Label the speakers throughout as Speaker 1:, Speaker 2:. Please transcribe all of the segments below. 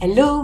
Speaker 1: Hello,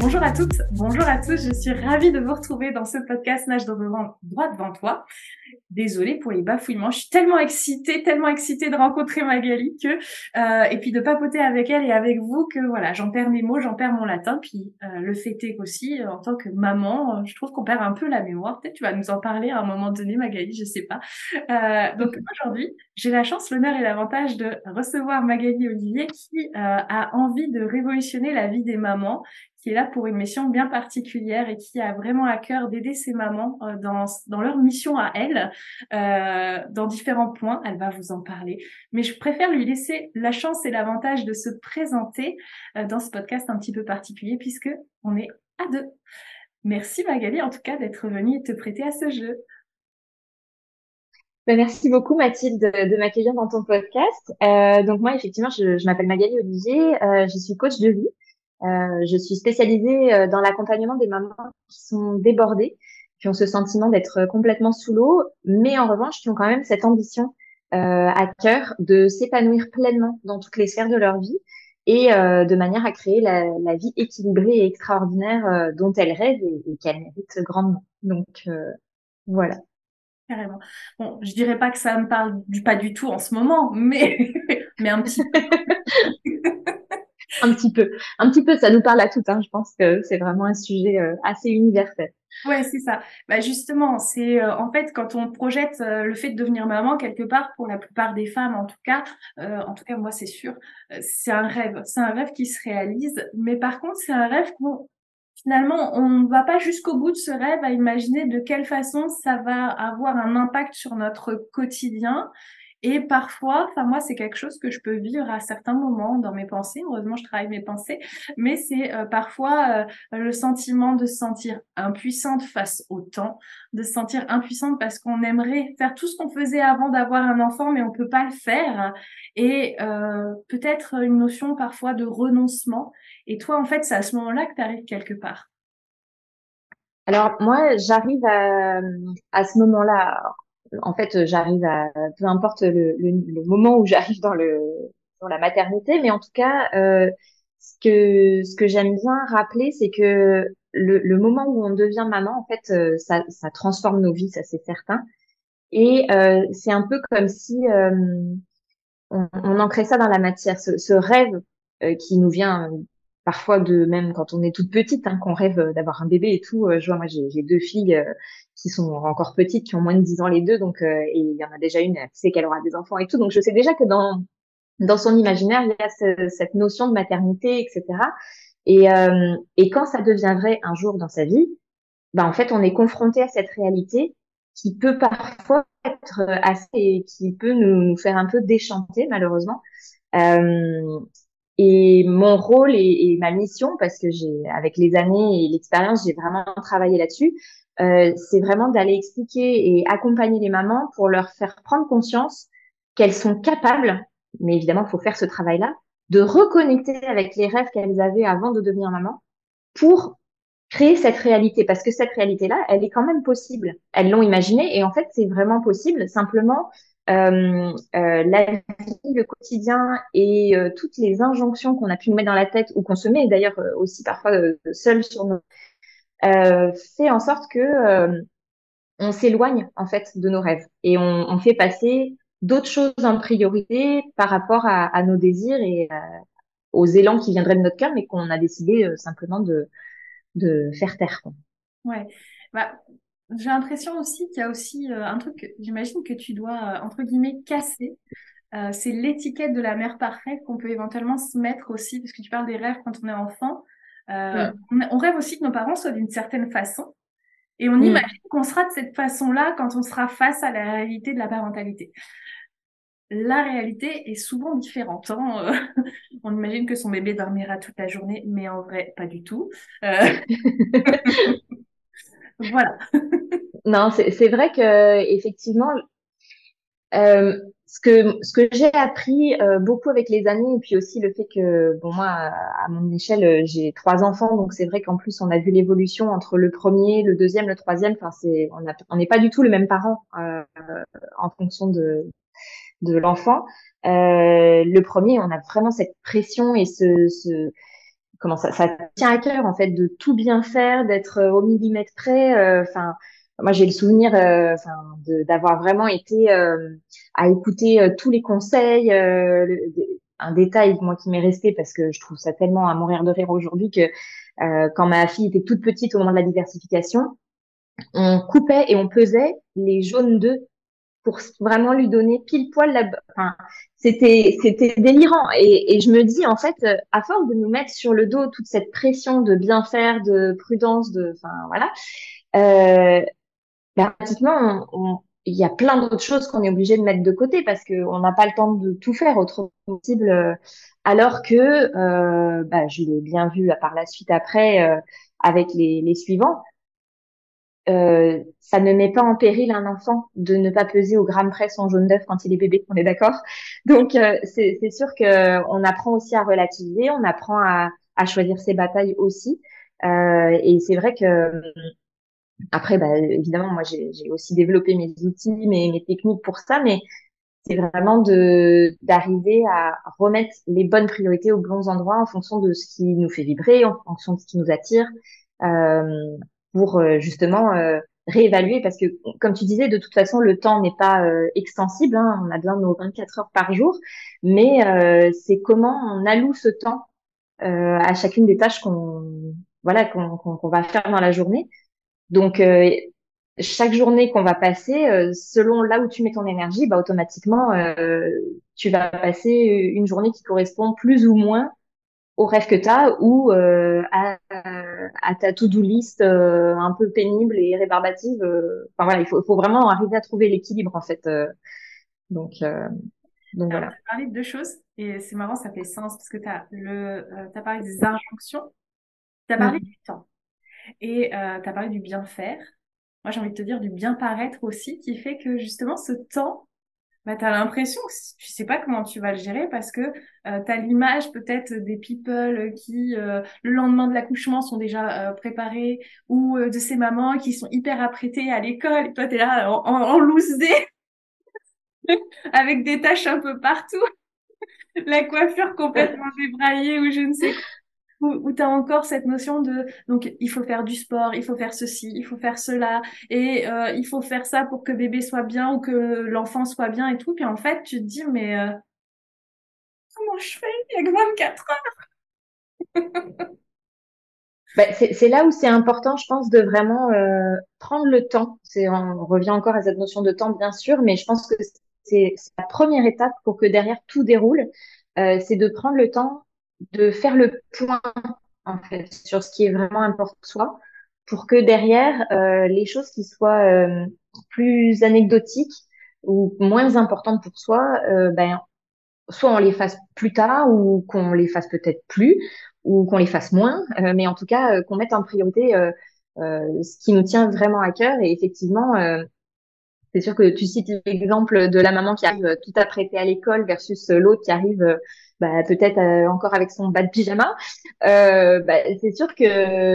Speaker 1: Bonjour à toutes, bonjour à tous, je suis ravie de vous retrouver dans ce podcast Nage devant, droit devant toi. Désolée pour les bafouillements, je suis tellement excitée, tellement excitée de rencontrer Magali que euh, et puis de papoter avec elle et avec vous que voilà, j'en perds mes mots, j'en perds mon latin. Puis euh, le fait est qu'aussi, en tant que maman, je trouve qu'on perd un peu la mémoire. Peut-être tu vas nous en parler à un moment donné, Magali, je sais pas. Euh, donc aujourd'hui, j'ai la chance, l'honneur et l'avantage de recevoir Magali Olivier qui euh, a envie de révolutionner la vie des mamans qui est là pour une mission bien particulière et qui a vraiment à cœur d'aider ces mamans euh, dans, leur mission à elles, euh, dans différents points. Elle va vous en parler. Mais je préfère lui laisser la chance et l'avantage de se présenter euh, dans ce podcast un petit peu particulier puisque on est à deux. Merci Magali en tout cas d'être venue et te prêter à ce jeu.
Speaker 2: Ben, merci beaucoup Mathilde de, m'accueillir dans ton podcast. Donc moi effectivement je, m'appelle Magali Olivier, je suis coach de vie euh, je suis spécialisée euh, dans l'accompagnement des mamans qui sont débordées, qui ont ce sentiment d'être complètement sous l'eau, mais en revanche qui ont quand même cette ambition euh, à cœur de s'épanouir pleinement dans toutes les sphères de leur vie et euh, de manière à créer la, la, vie équilibrée et extraordinaire euh, dont elles rêvent et, qu'elles méritent grandement. Donc voilà.
Speaker 1: Carrément. Bon, je dirais pas que ça me parle du pas du tout en ce moment, mais mais un petit.
Speaker 2: Un petit peu, un petit peu, ça nous parle à toutes. Hein. Je pense que c'est vraiment un sujet euh, assez universel.
Speaker 1: Ouais, c'est ça. Bah justement, c'est euh, en fait quand on projette euh, le fait de devenir maman quelque part pour la plupart des femmes, en tout cas, en tout cas moi c'est sûr, c'est un rêve, c'est un rêve qui se réalise. Mais par contre, c'est un rêve qu'on finalement on ne va pas jusqu'au bout de ce rêve à imaginer de quelle façon ça va avoir un impact sur notre quotidien et parfois, enfin moi, c'est quelque chose que je peux vivre à certains moments dans mes pensées. Heureusement, je travaille mes pensées, mais c'est euh, parfois euh, le sentiment de se sentir impuissante face au temps, de se sentir impuissante parce qu'on aimerait faire tout ce qu'on faisait avant d'avoir un enfant, mais on peut pas le faire. Et euh, peut-être une notion parfois de renoncement. Et toi, en fait, c'est à ce moment-là que tu arrives quelque part.
Speaker 2: Alors moi, j'arrive à, à ce moment-là en fait, j'arrive à peu importe le, le, moment où j'arrive dans le dans la maternité, mais en tout cas, euh, ce que ce que j'aime bien rappeler, c'est que le, le, moment où on devient maman, en fait, euh, ça, ça transforme nos vies, ça c'est certain. Et euh, c'est un peu comme si euh, on, on, ancrait ça dans la matière, ce, rêve euh, qui nous vient parfois de même quand on est toute petite, hein, qu'on rêve d'avoir un bébé et tout. je vois, moi j'ai deux filles qui sont encore petites, qui ont moins de 10 ans les deux, donc euh, et il y en a déjà une, elle sait qu'elle aura des enfants et tout, donc je sais déjà que dans dans son imaginaire il y a cette notion de maternité, etc. Et euh, et quand ça devient vrai un jour dans sa vie, bah en fait on est confronté à cette réalité qui peut parfois être assez, qui peut nous, nous faire un peu déchanter malheureusement. Euh, et mon rôle et, ma mission, parce que j'ai, avec les années et l'expérience, j'ai vraiment travaillé là-dessus, euh, c'est vraiment d'aller expliquer et accompagner les mamans pour leur faire prendre conscience qu'elles sont capables, mais évidemment, il faut faire ce travail-là, de reconnecter avec les rêves qu'elles avaient avant de devenir maman pour créer cette réalité. Parce que cette réalité-là, elle est quand même possible. Elles l'ont imaginée et en fait, c'est vraiment possible. Simplement, euh, euh, la vie, le quotidien et euh, toutes les injonctions qu'on a pu nous mettre dans la tête ou qu'on se met d'ailleurs aussi parfois seul sur nos euh, fait en sorte que on s'éloigne en fait de nos rêves et on, fait passer d'autres choses en priorité par rapport à, nos désirs et aux élans qui viendraient de notre cœur, mais qu'on a décidé simplement de, de faire taire.
Speaker 1: Ouais. Bah, j'ai l'impression aussi qu'il y a aussi un truc, j'imagine que tu dois, entre guillemets, casser euh, c'est l'étiquette de la mère parfaite qu'on peut éventuellement se mettre aussi, parce que tu parles des rêves quand on est enfant. Euh, on, rêve aussi que nos parents soient d'une certaine façon, et on imagine qu'on sera de cette façon-là quand on sera face à la réalité de la parentalité. La réalité est souvent différente. Hein. on imagine que son bébé dormira toute la journée, mais en vrai, pas du tout. Voilà.
Speaker 2: non, c'est vrai que effectivement, euh, ce que ce que j'ai appris euh, beaucoup avec les années et puis aussi le fait que bon moi à mon échelle euh, j'ai trois enfants donc c'est vrai qu'en plus on a vu l'évolution entre le premier le deuxième le troisième enfin c'est on a on n'est pas du tout le même parent euh, en fonction de de l'enfant euh, le premier on a vraiment cette pression et ce, ce comment ça ça tient à cœur en fait de tout bien faire d'être au millimètre près enfin moi j'ai le souvenir euh, d'avoir vraiment été euh, à écouter euh, tous les conseils un détail moi qui m'est resté parce que je trouve ça tellement à mourir de rire aujourd'hui que quand ma fille était toute petite au moment de la diversification on coupait et on pesait les jaunes d'œufs pour vraiment lui donner pile poil la enfin c'était c'était délirant et, et je me dis en fait à force de nous mettre sur le dos toute cette pression de bien faire de prudence de enfin voilà euh, pratiquement, il y a plein d'autres choses qu'on est obligé de mettre de côté parce qu'on n'a pas le temps de tout faire autrement possible. Euh, alors que, euh, bah, je l'ai bien vu par la suite après euh, avec les, les suivants, euh, ça ne met pas en péril un enfant de ne pas peser au gramme près son jaune d'œuf quand il est bébé, on est d'accord? Donc euh, c'est sûr que on apprend aussi à relativiser, on apprend à, à choisir ses batailles aussi. Euh, et c'est vrai que après, bah, évidemment, moi, j'ai aussi développé mes outils, mes, mes techniques pour ça, mais c'est vraiment de d'arriver à remettre les bonnes priorités aux bons endroits en fonction de ce qui nous fait vibrer, en fonction de ce qui nous attire, euh, pour euh, justement euh, réévaluer. Parce que, comme tu disais, de toute façon, le temps n'est pas euh, extensible. Hein, on a besoin de nos 24 heures par jour, mais c'est comment on alloue ce temps à chacune des tâches qu'on voilà qu'on va faire dans la journée donc, chaque journée qu'on va passer, selon là où tu mets ton énergie, bah, automatiquement, tu vas passer une journée qui correspond plus ou moins au rêve que tu as ou à, à, ta to-do list un peu pénible et rébarbative. enfin voilà, il faut, faut, vraiment arriver à trouver l'équilibre en fait. donc, donc voilà.
Speaker 1: Tu as parlé de deux choses et c'est marrant, ça fait sens parce que tu as, le, as parlé des injonctions, tu as parlé mmh. du temps. Et euh, tu as parlé du bien faire. Moi, j'ai envie de te dire du bien paraître aussi, qui fait que justement, ce temps, bah, tu as l'impression que tu sais pas comment tu vas le gérer parce que euh, tu as l'image peut-être des people qui, euh, le lendemain de l'accouchement, sont déjà euh, préparés ou de ces mamans qui sont hyper apprêtées à l'école. Et toi, tu es là en, en, loose avec des taches un peu partout, la coiffure complètement débraillée ou je ne sais quoi où, tu as encore cette notion de donc il faut faire du sport, il faut faire ceci, il faut faire cela et euh, il faut faire ça pour que bébé soit bien ou que l'enfant soit bien et tout. Puis en fait, tu te dis mais euh, comment je fais? Il y a que 24 heures.
Speaker 2: bah, c'est là où c'est important, je pense, de vraiment euh, prendre le temps. On revient encore à cette notion de temps, bien sûr, mais je pense que c'est la première étape pour que derrière tout déroule. C'est de prendre le temps de faire le point en fait sur ce qui est vraiment important pour soi, pour que derrière euh, les choses qui soient euh, plus anecdotiques ou moins importantes pour soi, euh, ben soit on les fasse plus tard ou qu'on les fasse peut-être plus ou qu'on les fasse moins, mais en tout cas qu'on mette en priorité ce qui nous tient vraiment à cœur. Et effectivement c'est sûr que tu cites l'exemple de la maman qui arrive tout apprêtée à l'école versus l'autre qui arrive bah, peut-être euh, encore avec son bas de pyjama, euh, bah, c'est sûr que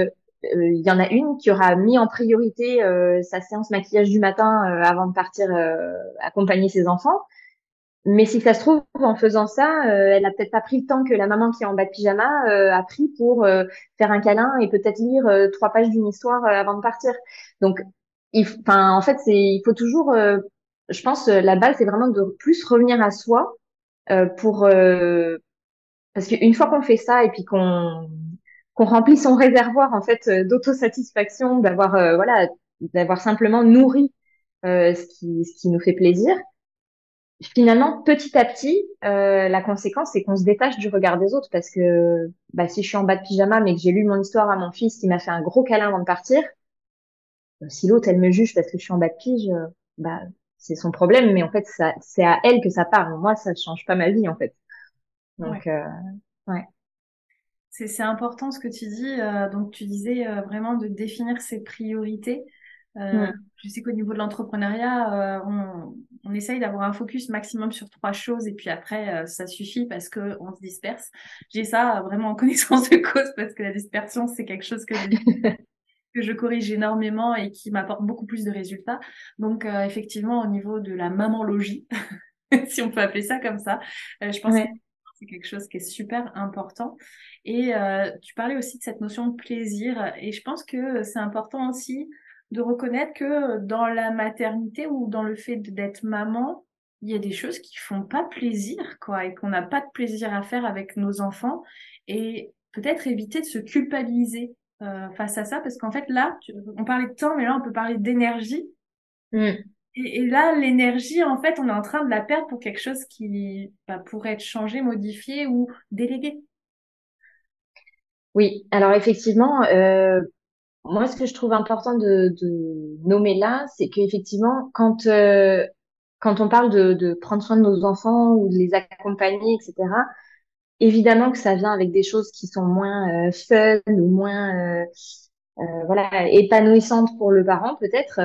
Speaker 2: euh, il y en a une qui aura mis en priorité sa séance maquillage du matin avant de partir accompagner ses enfants. Mais si ça se trouve, en faisant ça, elle a peut-être pas pris le temps que la maman qui est en bas de pyjama a pris pour faire un câlin et peut-être lire trois pages d'une histoire avant de partir. Donc, enfin, en fait, c'est, il faut toujours je pense la base c'est vraiment de plus revenir à soi pour parce qu'une fois qu'on fait ça et puis qu'on qu'on remplit son réservoir en fait d'autosatisfaction, d'avoir voilà, d'avoir simplement nourri ce qui ce qui nous fait plaisir, finalement, petit à petit, euh, la conséquence, c'est qu'on se détache du regard des autres parce que bah, si je suis en bas de pyjama mais que j'ai lu mon histoire à mon fils qui m'a fait un gros câlin avant de partir, euh, si l'autre, elle me juge parce que je suis en bas de pige, euh, bah, c'est son problème, mais en fait, ça, c'est à elle que ça part. Moi, ça change pas ma vie, en fait. Donc, ouais. ouais.
Speaker 1: C'est important ce que tu dis. donc, tu disais vraiment de définir ses priorités. Euh, Je sais qu'au niveau de l'entrepreneuriat, euh, on, on, essaye d'avoir un focus maximum sur trois choses et puis après, euh, ça suffit parce que on se disperse. J'ai ça vraiment en connaissance de cause parce que la dispersion, c'est quelque chose que je, que je corrige énormément et qui m'apporte beaucoup plus de résultats. Donc, euh, effectivement, au niveau de la mamologie, si on peut appeler ça comme ça, je pense que c'est quelque chose qui est super important. Et tu parlais aussi de cette notion de plaisir et je pense que c'est important aussi de reconnaître que dans la maternité ou dans le fait d'être maman, il y a des choses qui font pas plaisir, quoi, et qu'on n'a pas de plaisir à faire avec nos enfants, et peut-être éviter de se culpabiliser euh, face à ça, parce qu'en fait là, on parlait de temps, mais là on peut parler d'énergie. Mm. Et, là, l'énergie, en fait, on est en train de la perdre pour quelque chose qui bah, pourrait être changé, modifié ou délégué.
Speaker 2: Oui, alors effectivement, euh, moi, ce que je trouve important de, nommer là, c'est qu'effectivement, quand euh, quand on parle de, prendre soin de nos enfants ou de les accompagner, etc., évidemment que ça vient avec des choses qui sont moins euh, fun ou moins euh, voilà épanouissantes pour le parent peut-être,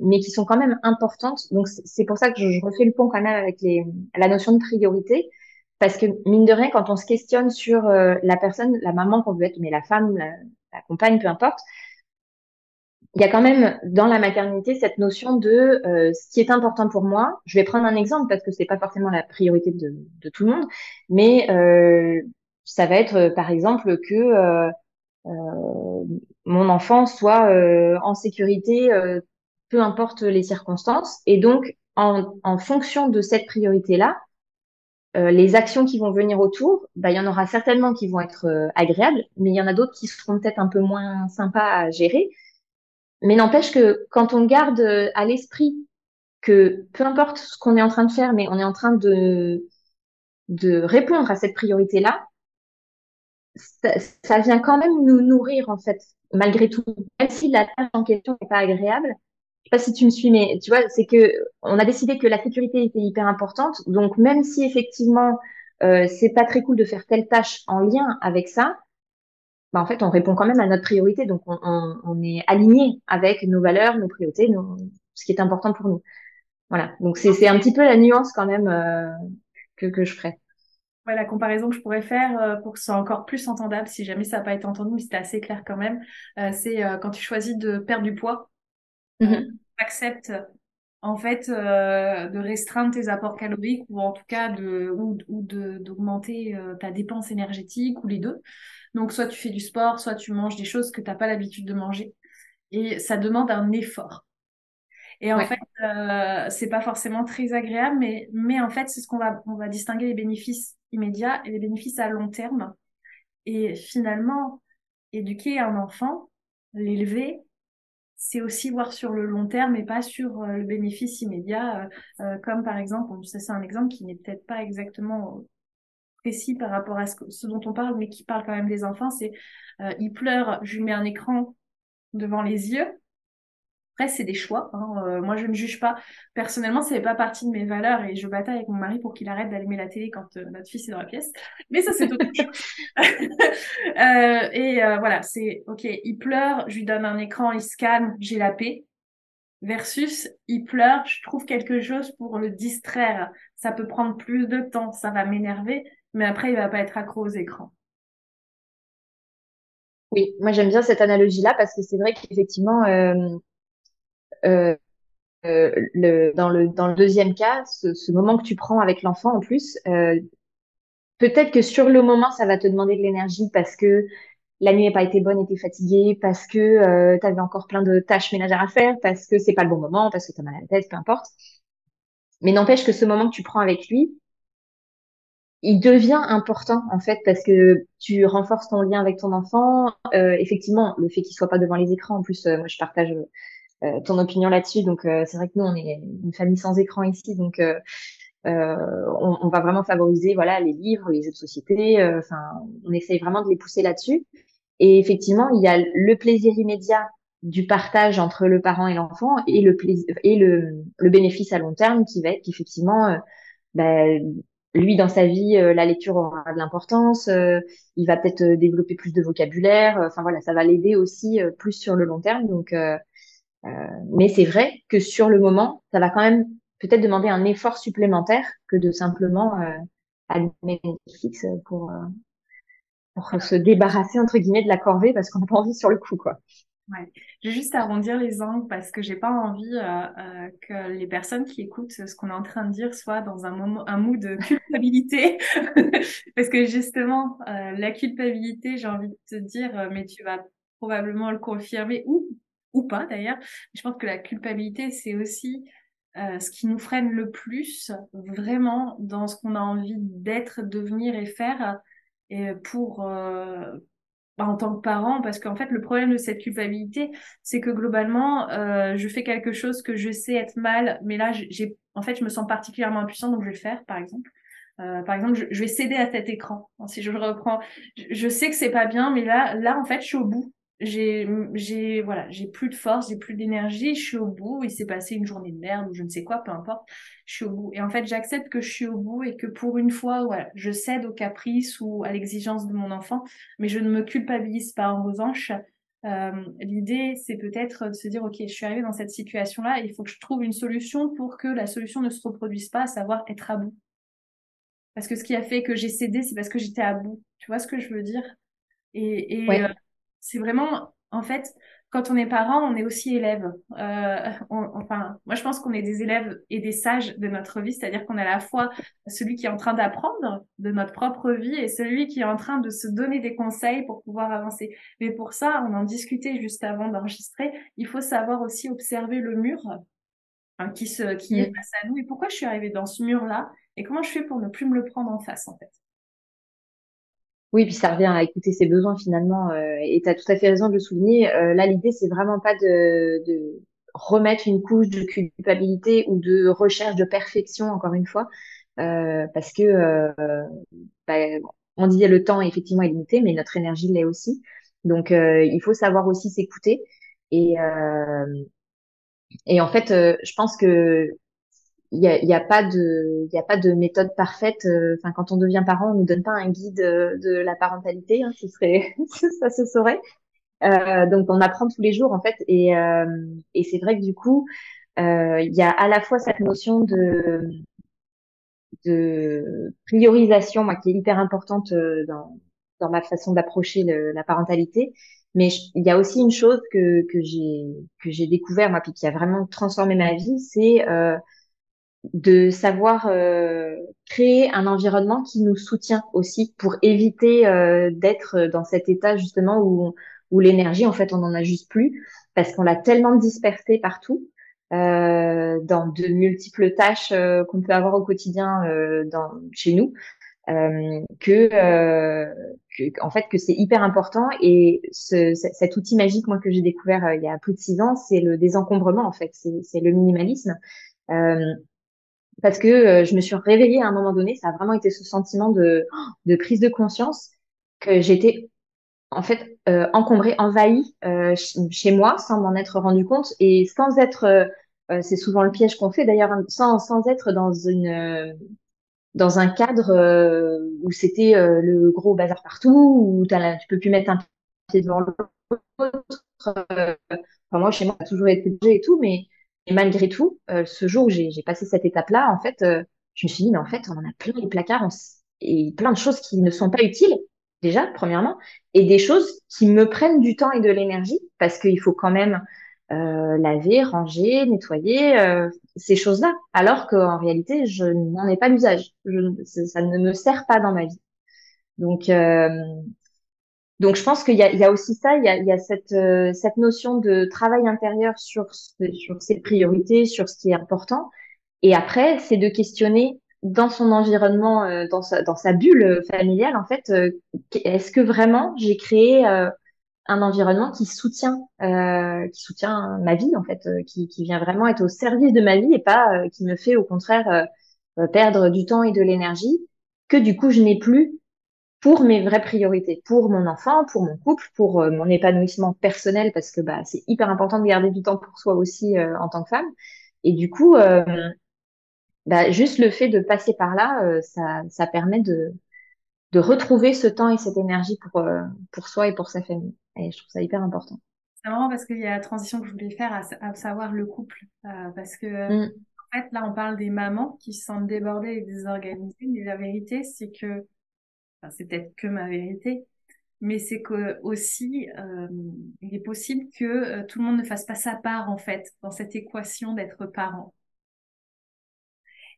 Speaker 2: mais qui sont quand même importantes. Donc c'est pour ça que je, refais le pont quand même avec les, la notion de priorité. Parce que mine de rien, quand on se questionne sur la personne, la maman qu'on veut être, mais la femme, la, la compagne, peu importe, il y a quand même dans la maternité cette notion de euh, ce qui est important pour moi. Je vais prendre un exemple parce que c'est pas forcément la priorité de, de tout le monde, mais euh, ça va être par exemple que euh, euh mon enfant soit euh, en sécurité, peu importe les circonstances, et donc en, en fonction de cette priorité-là, les actions qui vont venir autour, bah, il y en aura certainement qui vont être agréables, mais il y en a d'autres qui seront peut-être un peu moins sympas à gérer. Mais n'empêche que quand on garde euh, à l'esprit que peu importe ce qu'on est en train de faire, mais on est en train de, de répondre à cette priorité-là, ça, vient quand même nous nourrir, en fait, malgré tout. Même si la tâche en question n'est pas agréable, je sais pas si tu me suis, mais tu vois, c'est que on a décidé que la sécurité était hyper importante. Donc, même si effectivement, euh, c'est pas très cool de faire telle tâche en lien avec ça, bah, en fait, on répond quand même à notre priorité. Donc, on, on, on est aligné avec nos valeurs, nos priorités, nos, ce qui est important pour nous. Voilà. Donc, c'est un petit peu la nuance quand même euh, que, que je ferai.
Speaker 1: Ouais, la comparaison que je pourrais faire euh, pour que ce soit encore plus entendable, si jamais ça n'a pas été entendu, mais c'était assez clair quand même, euh, c'est quand tu choisis de perdre du poids, tu acceptes en fait de restreindre tes apports caloriques ou en tout cas de ou, ou d'augmenter ta dépense énergétique ou les deux. Donc, soit tu fais du sport, soit tu manges des choses que tu n'as pas l'habitude de manger. Et ça demande un effort. Et en fait, euh, c'est pas forcément très agréable, mais, mais en fait, c'est ce qu'on va, on va distinguer les bénéfices immédiats et les bénéfices à long terme. Et finalement, éduquer un enfant, l'élever, c'est aussi voir sur le long terme et pas sur euh, le bénéfice immédiat, euh, euh, comme par exemple, ça c'est un exemple qui n'est peut-être pas exactement précis par rapport à ce, dont on parle, mais qui parle quand même des enfants, c'est euh, il pleure, je lui mets un écran devant les yeux. Après, c'est des choix. Hein. Euh, moi, je ne juge pas. Personnellement, ça fait pas partie de mes valeurs et je bataille avec mon mari pour qu'il arrête d'allumer la télé quand euh, notre fils est dans la pièce. Mais ça, c'est autre chose. Euh, et voilà, c'est ok. Il pleure, je lui donne un écran, il se calme, j'ai la paix. Versus, il pleure, je trouve quelque chose pour le distraire. Ça peut prendre plus de temps, ça va m'énerver, mais après, il va pas être accro aux écrans.
Speaker 2: Oui, moi j'aime bien cette analogie-là parce que c'est vrai qu'effectivement, euh, euh, euh, le, dans, le, dans le deuxième cas, ce, moment que tu prends avec l'enfant en plus, peut-être que sur le moment, ça va te demander de l'énergie parce que la nuit n'a pas été bonne et t'es fatigué, parce que tu avais encore plein de tâches ménagères à faire, parce que c'est pas le bon moment, parce que tu as mal à la tête, peu importe. mais n'empêche que ce moment que tu prends avec lui, il devient important en fait parce que tu renforces ton lien avec ton enfant. Euh, effectivement, le fait qu'il soit pas devant les écrans, en plus, euh, moi je partage euh, ton opinion là-dessus. Donc c'est vrai que nous on est une famille sans écran ici, donc on, on, va vraiment favoriser voilà les livres, les jeux de société. Enfin, on essaye vraiment de les pousser là-dessus. Et effectivement, il y a le plaisir immédiat du partage entre le parent et l'enfant et le plaisir et le, le, bénéfice à long terme qui va être qu'effectivement euh, bah, lui dans sa vie euh, la lecture aura de l'importance euh, il va peut-être développer plus de vocabulaire enfin voilà ça va l'aider aussi plus sur le long terme donc mais c'est vrai que sur le moment ça va quand même peut-être demander un effort supplémentaire que de simplement allumer Netflix pour pour se débarrasser entre guillemets de la corvée parce qu'on n'a pas envie sur le coup quoi.
Speaker 1: Ouais. Je vais juste arrondir les angles parce que j'ai pas envie euh, euh, que les personnes qui écoutent ce qu'on est en train de dire soient dans un moment, un mood de culpabilité, parce que justement euh, la culpabilité, j'ai envie de te dire, euh, mais tu vas probablement le confirmer ou ou pas d'ailleurs. Je pense que la culpabilité c'est aussi euh, ce qui nous freine le plus vraiment dans ce qu'on a envie d'être, devenir et faire et pour en tant que parent, parce qu'en fait, le problème de cette culpabilité, c'est que globalement, euh, je fais quelque chose que je sais être mal, mais là, j'ai, en fait, je me sens particulièrement impuissant, donc je vais le faire, par exemple. Euh, par exemple, je, vais céder à cet écran. Si je reprends, je, je sais que c'est pas bien, mais là, là, en fait, je suis au bout j'ai j'ai voilà j'ai plus de force j'ai plus d'énergie je suis au bout il s'est passé une journée de merde ou je ne sais quoi peu importe je suis au bout. Et en fait j'accepte que je suis au bout et que pour une fois voilà je cède au caprice ou à l'exigence de mon enfant mais je ne me culpabilise pas. En revanche euh, l'idée c'est peut-être de se dire ok je suis arrivée dans cette situation là il faut que je trouve une solution pour que la solution ne se reproduise pas à savoir être à bout. Parce que ce qui a fait que j'ai cédé c'est parce que j'étais à bout. Tu vois ce que je veux dire? Et, et euh, c'est vraiment, en fait, quand on est parent, on est aussi élève. Euh, enfin, moi, je pense qu'on est des élèves et des sages de notre vie, c'est-à-dire qu'on est à la fois celui qui est en train d'apprendre de notre propre vie et celui qui est en train de se donner des conseils pour pouvoir avancer. Mais pour ça, on en discutait juste avant d'enregistrer, il faut savoir aussi observer le mur hein, qui, se, qui est face à nous et pourquoi je suis arrivée dans ce mur-là et comment je fais pour ne plus me le prendre en face, en fait.
Speaker 2: Oui, puis ça revient à écouter ses besoins finalement. Euh, et tu as tout à fait raison de le souligner. Euh, là, l'idée, c'est vraiment pas de, remettre une couche de culpabilité ou de recherche de perfection, encore une fois, euh, parce que euh, bah, on disait le temps effectivement est limité, mais notre énergie l'est aussi. Donc, il faut savoir aussi s'écouter. Et, et en fait, je pense que il y a, y a, pas de il a pas de méthode parfaite euh, enfin quand on devient parent on nous donne pas un guide euh, de, la parentalité hein, ce serait ça se saurait. Euh, donc on apprend tous les jours en fait et euh, et c'est vrai que du coup il y a à la fois cette notion de de priorisation moi qui est hyper importante dans dans ma façon d'approcher la parentalité mais il y a aussi une chose que que j'ai que j'ai découvert moi puis qui a vraiment transformé ma vie c'est de savoir euh, créer un environnement qui nous soutient aussi pour éviter euh, d'être dans cet état justement où, où l'énergie en fait on en a juste plus parce qu'on l'a tellement dispersée partout euh, dans de multiples tâches euh, qu'on peut avoir au quotidien dans, chez nous que, que, en fait que c'est hyper important. Et ce, cet outil magique moi que j'ai découvert il y a plus de six ans c'est le désencombrement en fait. C'est le minimalisme. Euh, parce que euh, je me suis réveillée à un moment donné, ça a vraiment été ce sentiment de, de prise de conscience que j'étais en fait euh, encombrée, envahie euh, chez moi sans m'en être rendu compte et sans être, euh, c'est souvent le piège qu'on fait d'ailleurs, sans, sans être dans une dans un cadre où c'était le gros bazar partout, où tu peux plus mettre un pied devant l'autre. Enfin, moi, chez moi, ça a toujours été et tout, mais et malgré tout, euh, ce jour où j'ai passé cette étape-là, en fait, euh, je me suis dit, mais en fait, on en a plein les placards et plein de choses qui ne sont pas utiles, déjà, premièrement, et des choses qui me prennent du temps et de l'énergie, parce qu'il faut quand même euh, laver, ranger, nettoyer, euh, ces choses-là, alors qu'en réalité, je n'en ai pas l'usage. Ça ne me sert pas dans ma vie. Donc, euh, donc, je pense qu'il y y a aussi ça, il y a, il y a cette, euh, cette notion de travail intérieur sur, sur ses priorités, sur ce qui est important, Et après, c'est de questionner dans son environnement, euh, dans, sa, dans sa bulle familiale, en fait, euh, est-ce que vraiment j'ai créé euh, un environnement qui soutient, qui soutient ma vie, en fait, qui, qui vient vraiment être au service de ma vie et pas qui me fait au contraire perdre du temps et de l'énergie que du coup je n'ai plus pour mes vraies priorités, pour mon enfant, pour mon couple, pour mon épanouissement personnel, parce que bah, c'est hyper important de garder du temps pour soi aussi en tant que femme. Et du coup, bah, juste le fait de passer par là, euh, ça, ça permet de, de retrouver ce temps et cette énergie pour, euh, pour soi et pour sa famille. Et je trouve ça hyper important.
Speaker 1: C'est marrant parce qu'il y a la transition que je voulais faire à, savoir le couple. Euh, parce que, mm. en fait, là, on parle des mamans qui se sentent débordées et désorganisées. Mais la vérité, c'est que, c'est peut-être que ma vérité, mais c'est que aussi, euh, il est possible que tout le monde ne fasse pas sa part, en fait, dans cette équation d'être parent.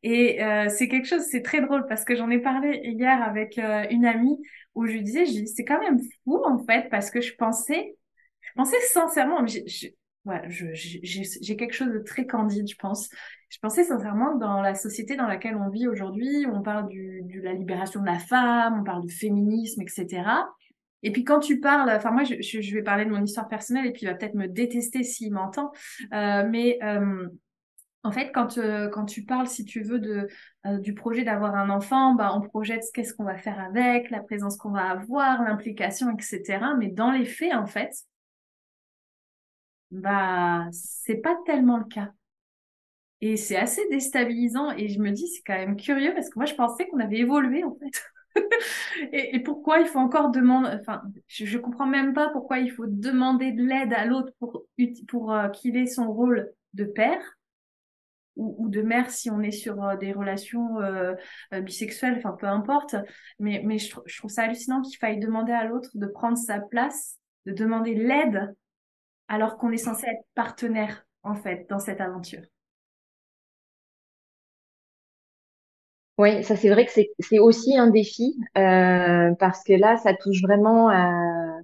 Speaker 1: Et euh, c'est quelque chose, c'est très drôle parce que j'en ai parlé hier avec euh, une amie où je lui disais, c'est quand même fou en fait parce que je pensais, je pensais sincèrement, j'ai ouais, j'ai quelque chose de très candide, je pense. Je pensais sincèrement que dans la société dans laquelle on vit aujourd'hui, on parle du, de la libération de la femme, on parle du féminisme, etc. Et puis quand tu parles, enfin moi je, je, vais parler de mon histoire personnelle et puis il va peut-être me détester s'il m'entend, euh, mais euh, en fait, quand, euh, quand tu parles, si tu veux, de, du projet d'avoir un enfant, bah, on projette qu'est-ce qu'on va faire avec, la présence qu'on va avoir, l'implication, etc. Mais dans les faits, en fait, bah, c'est pas tellement le cas. Et c'est assez déstabilisant. Et je me dis, c'est quand même curieux parce que moi, je pensais qu'on avait évolué, en fait. et, pourquoi il faut encore demander, enfin, je, je comprends même pas pourquoi il faut demander de l'aide à l'autre pour, pour euh, qu'il ait son rôle de père ou, de mère si on est sur euh, des relations euh, bisexuelles, enfin peu importe. Mais, mais je, je trouve ça hallucinant qu'il faille demander à l'autre de prendre sa place, de demander l'aide, alors qu'on est censé être partenaire, en fait, dans cette aventure.
Speaker 2: Oui, ça c'est vrai que c'est aussi un défi euh, parce que là, ça touche vraiment à,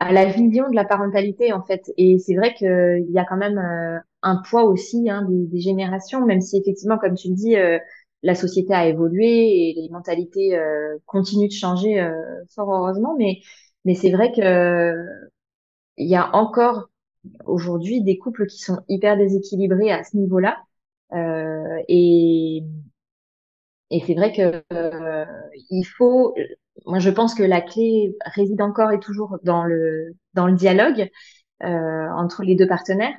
Speaker 2: à la vision de la parentalité en fait. Et c'est vrai qu'il y a quand même euh, un poids aussi hein, des, générations, même si effectivement, comme tu le dis, euh, la société a évolué et les mentalités continuent de changer fort heureusement. Mais mais c'est vrai que il y a encore aujourd'hui des couples qui sont hyper déséquilibrés à ce niveau-là. et et c'est vrai que il faut moi, je pense que la clé réside encore et toujours dans le dans le dialogue euh, entre les deux partenaires.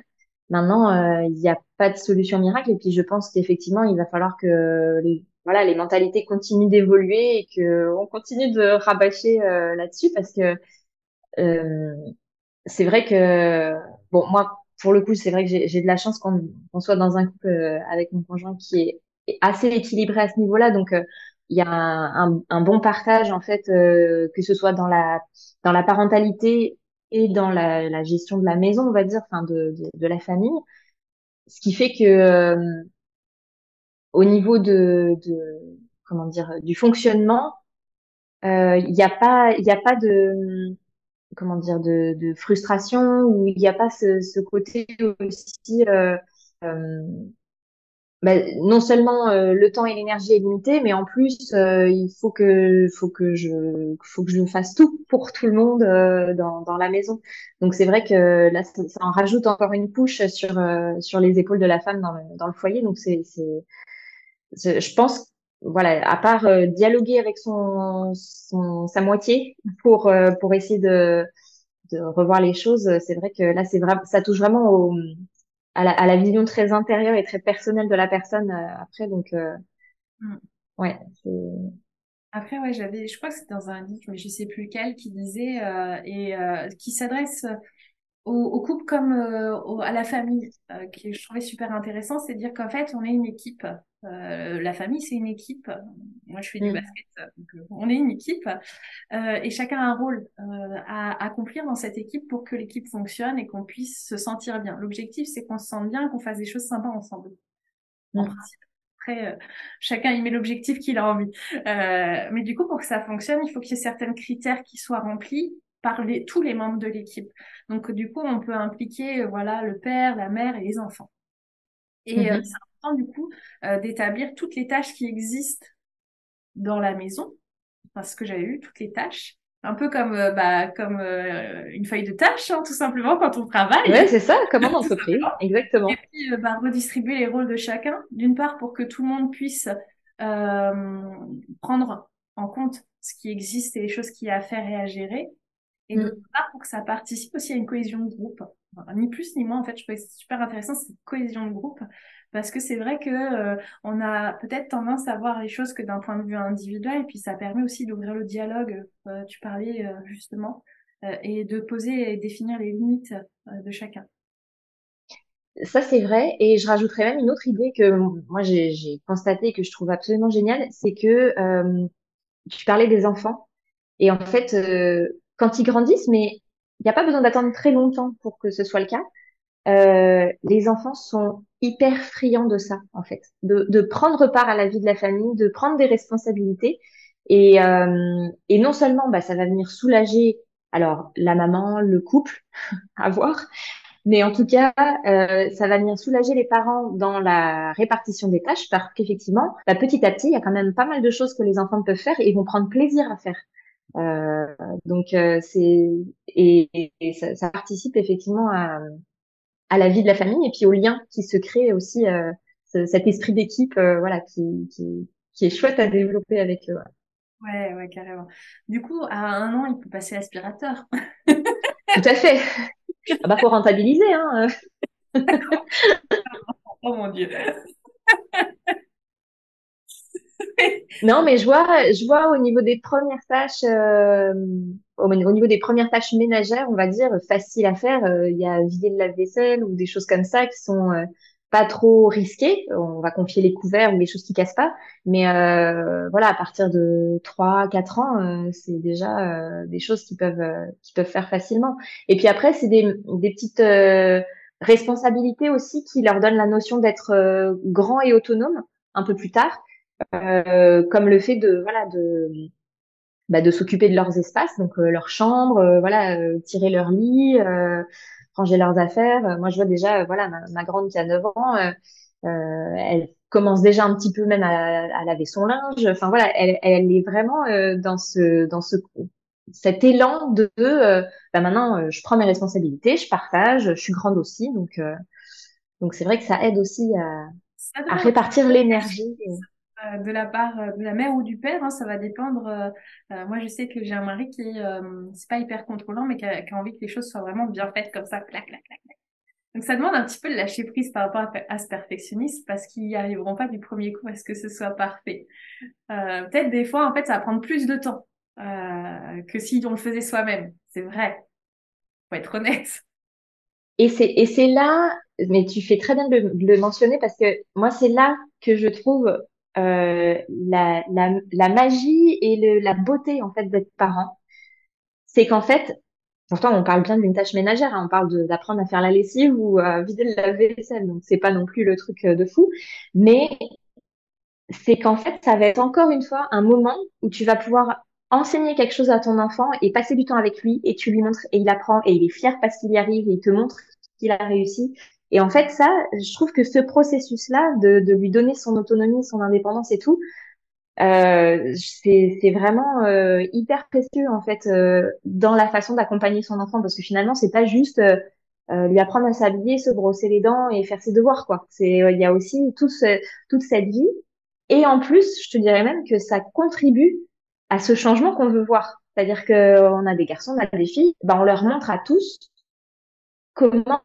Speaker 2: Maintenant, euh, il n'y a pas de solution miracle et puis je pense qu'effectivement, il va falloir que voilà les mentalités continuent d'évoluer et que on continue de rabâcher euh, là-dessus parce que euh, c'est vrai que bon moi pour le coup c'est vrai que j'ai de la chance qu'on soit dans un couple euh, avec mon conjoint qui est assez équilibré à ce niveau-là. Donc il y a un, un, bon partage en fait, euh, que ce soit dans la dans la parentalité et dans la, la, gestion de la maison, on va dire, enfin de, de, la famille, ce qui fait que euh, au niveau de, de comment dire du fonctionnement, euh, il n'y a pas il n'y a pas de comment dire de, de frustration ou il n'y a pas ce, ce côté aussi euh, bah, non seulement euh, le temps et l'énergie est limité, mais en plus euh, il faut que faut que je faut que je fasse tout pour tout le monde euh, dans, dans la maison. Donc c'est vrai que là ça, en rajoute encore une couche sur sur les épaules de la femme dans le dans le foyer. Donc c'est je pense voilà à part dialoguer avec son, son sa moitié pour pour essayer de de revoir les choses, c'est vrai que là c'est vraiment ça touche vraiment au à la, vision très intérieure et très personnelle de la personne euh, après. Donc, euh, mm. ouais.
Speaker 1: Après, ouais, j'avais, je crois que c'est dans un livre, mais je sais plus lequel, qui disait euh, et qui s'adresse au, couple comme à la famille, qui je trouvais super intéressant, c'est de dire qu'en fait, on est une équipe. la famille, c'est une équipe. Moi, je fais du mm. basket, donc on est une équipe et chacun a un rôle à accomplir dans cette équipe pour que l'équipe fonctionne et qu'on puisse se sentir bien. L'objectif, c'est qu'on se sente bien, qu'on fasse des choses sympas ensemble. En mm. principe. Après, chacun y met l'objectif qu'il a envie. mais du coup, pour que ça fonctionne, il faut qu'il y ait certains critères qui soient remplis par les, tous les membres de l'équipe. Donc du coup, on peut impliquer euh, voilà le père, la mère et les enfants. Et euh, mm-hmm. c'est important du coup d'établir toutes les tâches qui existent dans la maison, parce que j'avais eu toutes les tâches un peu comme bah comme une feuille de tâches hein, tout simplement quand on travaille.
Speaker 2: Ouais, c'est ça, comme en entreprise, exactement.
Speaker 1: Et puis bah, redistribuer les rôles de chacun, d'une part pour que tout le monde puisse prendre en compte ce qui existe et les choses qu'il y a à faire et à gérer, et mm. d'autre part pour que ça participe aussi à une cohésion de groupe. ni plus ni moins, en fait, je trouvais c'est super intéressant cette cohésion de groupe parce que c'est vrai que euh, on a peut-être tendance à voir les choses que d'un point de vue individuel, et puis ça permet aussi d'ouvrir le dialogue. Euh, tu parlais euh, justement et de poser et définir les limites de chacun.
Speaker 2: Ça, c'est vrai. Et je rajouterais même une autre idée que moi, j'ai constaté que je trouve absolument géniale, c'est que tu parlais des enfants. Et en fait, quand ils grandissent, mais il n'y a pas besoin d'attendre très longtemps pour que ce soit le cas. Euh, les enfants sont hyper friands de ça, en fait, de, de, prendre part à la vie de la famille, de prendre des responsabilités. Et, euh, et non seulement, bah, ça va venir soulager alors la maman, le couple, à voir, mais en tout cas, euh, ça va venir soulager les parents dans la répartition des tâches, parce qu'effectivement, bah, petit à petit, il y a quand même pas mal de choses que les enfants peuvent faire et ils vont prendre plaisir à faire. Euh, donc euh, c'est et, ça, ça, participe effectivement à, à, la vie de la famille et puis au lien qui se crée aussi euh, cet esprit d'équipe euh, voilà qui, qui, qui est chouette à développer avec eux.
Speaker 1: Ouais, ouais, carrément. Du coup, à un an, il peut passer l'aspirateur.
Speaker 2: Tout à fait. Ah bah, faut rentabiliser, hein.
Speaker 1: oh mon dieu
Speaker 2: non, mais je vois, je vois au niveau des premières tâches, euh, au, niveau des premières tâches ménagères, on va dire faciles à faire. Euh, il y a vider le lave-vaisselle ou des choses comme ça qui sont euh, pas trop risquées. On va confier les couverts ou les choses qui cassent pas. Mais voilà, à partir de 3, 4 ans, c'est déjà des choses qui peuvent qui peuvent faire facilement. Et puis après, c'est des, des petites responsabilités aussi qui leur donnent la notion d'être grand et autonome un peu plus tard euh, comme le fait de voilà de bah, de s'occuper de leurs espaces, donc euh, leur chambre, euh, voilà, tirer leur lit, ranger leurs affaires. Moi, je vois déjà, voilà, ma, grande qui a 9 ans, elle commence déjà un petit peu même à, à laver son linge. Enfin voilà, elle, elle est vraiment dans ce dans ce cet élan de bah maintenant je prends mes responsabilités, je partage, je suis grande aussi, donc donc c'est vrai que ça aide aussi à, à répartir l'énergie.
Speaker 1: Euh, de la part euh, de la mère ou du père, hein, ça va dépendre. Euh, moi, je sais que j'ai un mari qui est, c'est pas hyper contrôlant, mais qui a, envie que les choses soient vraiment bien faites comme ça, clac, clac, clac, Donc, ça demande un petit peu de lâcher prise par rapport à, ce perfectionnisme parce qu'ils n'y arriveront pas du premier coup à ce que ce soit parfait. Peut-être des fois, en fait, ça va prendre plus de temps que si on le faisait soi-même. C'est vrai. Faut être honnête.
Speaker 2: Et c'est et c'est là, mais tu fais très bien de le mentionner parce que moi c'est là que je trouve euh, la, la, la, magie et la beauté en fait d'être parent, c'est qu'en fait, pourtant on parle bien d'une tâche ménagère, hein, on parle d'apprendre à faire la lessive ou à vider le lave-vaisselle, donc c'est pas non plus le truc euh, de fou, mais c'est qu'en fait ça va être encore une fois un moment où tu vas pouvoir enseigner quelque chose à ton enfant et passer du temps avec lui et tu lui montres et il apprend et il est fier parce qu'il y arrive et il te montre qu'il a réussi et en fait, ça, je trouve que ce processus-là, de, de lui donner son autonomie, son indépendance et tout, euh, c'est vraiment euh, hyper précieux en fait euh, dans la façon d'accompagner son enfant parce que finalement c'est pas juste euh, euh, lui apprendre à s'habiller, se brosser les dents et faire ses devoirs quoi. C'est il y a aussi tout toute cette vie et en plus je te dirais même que ça contribue à ce changement qu'on veut voir. C'est-à-dire que on a des garçons, on a des filles, ben on leur montre à tous comment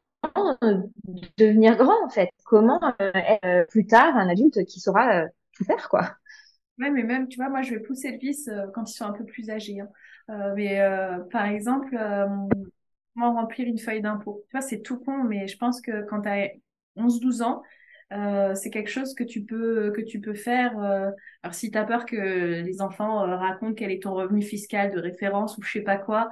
Speaker 2: devenir grand en fait Comment euh, euh, plus tard un adulte qui saura euh, tout faire quoi?
Speaker 1: Ouais, mais même, tu vois, moi, je vais pousser le vice quand ils sont un peu plus âgés. Hein. mais par exemple, moi, remplir une feuille d'impôt. Tu vois, c'est tout con, mais je pense que quand tu as 11-12 ans, c'est quelque chose que tu peux que tu peux faire. alors, si tu as peur que les enfants racontent quel est ton revenu fiscal de référence ou je sais pas quoi,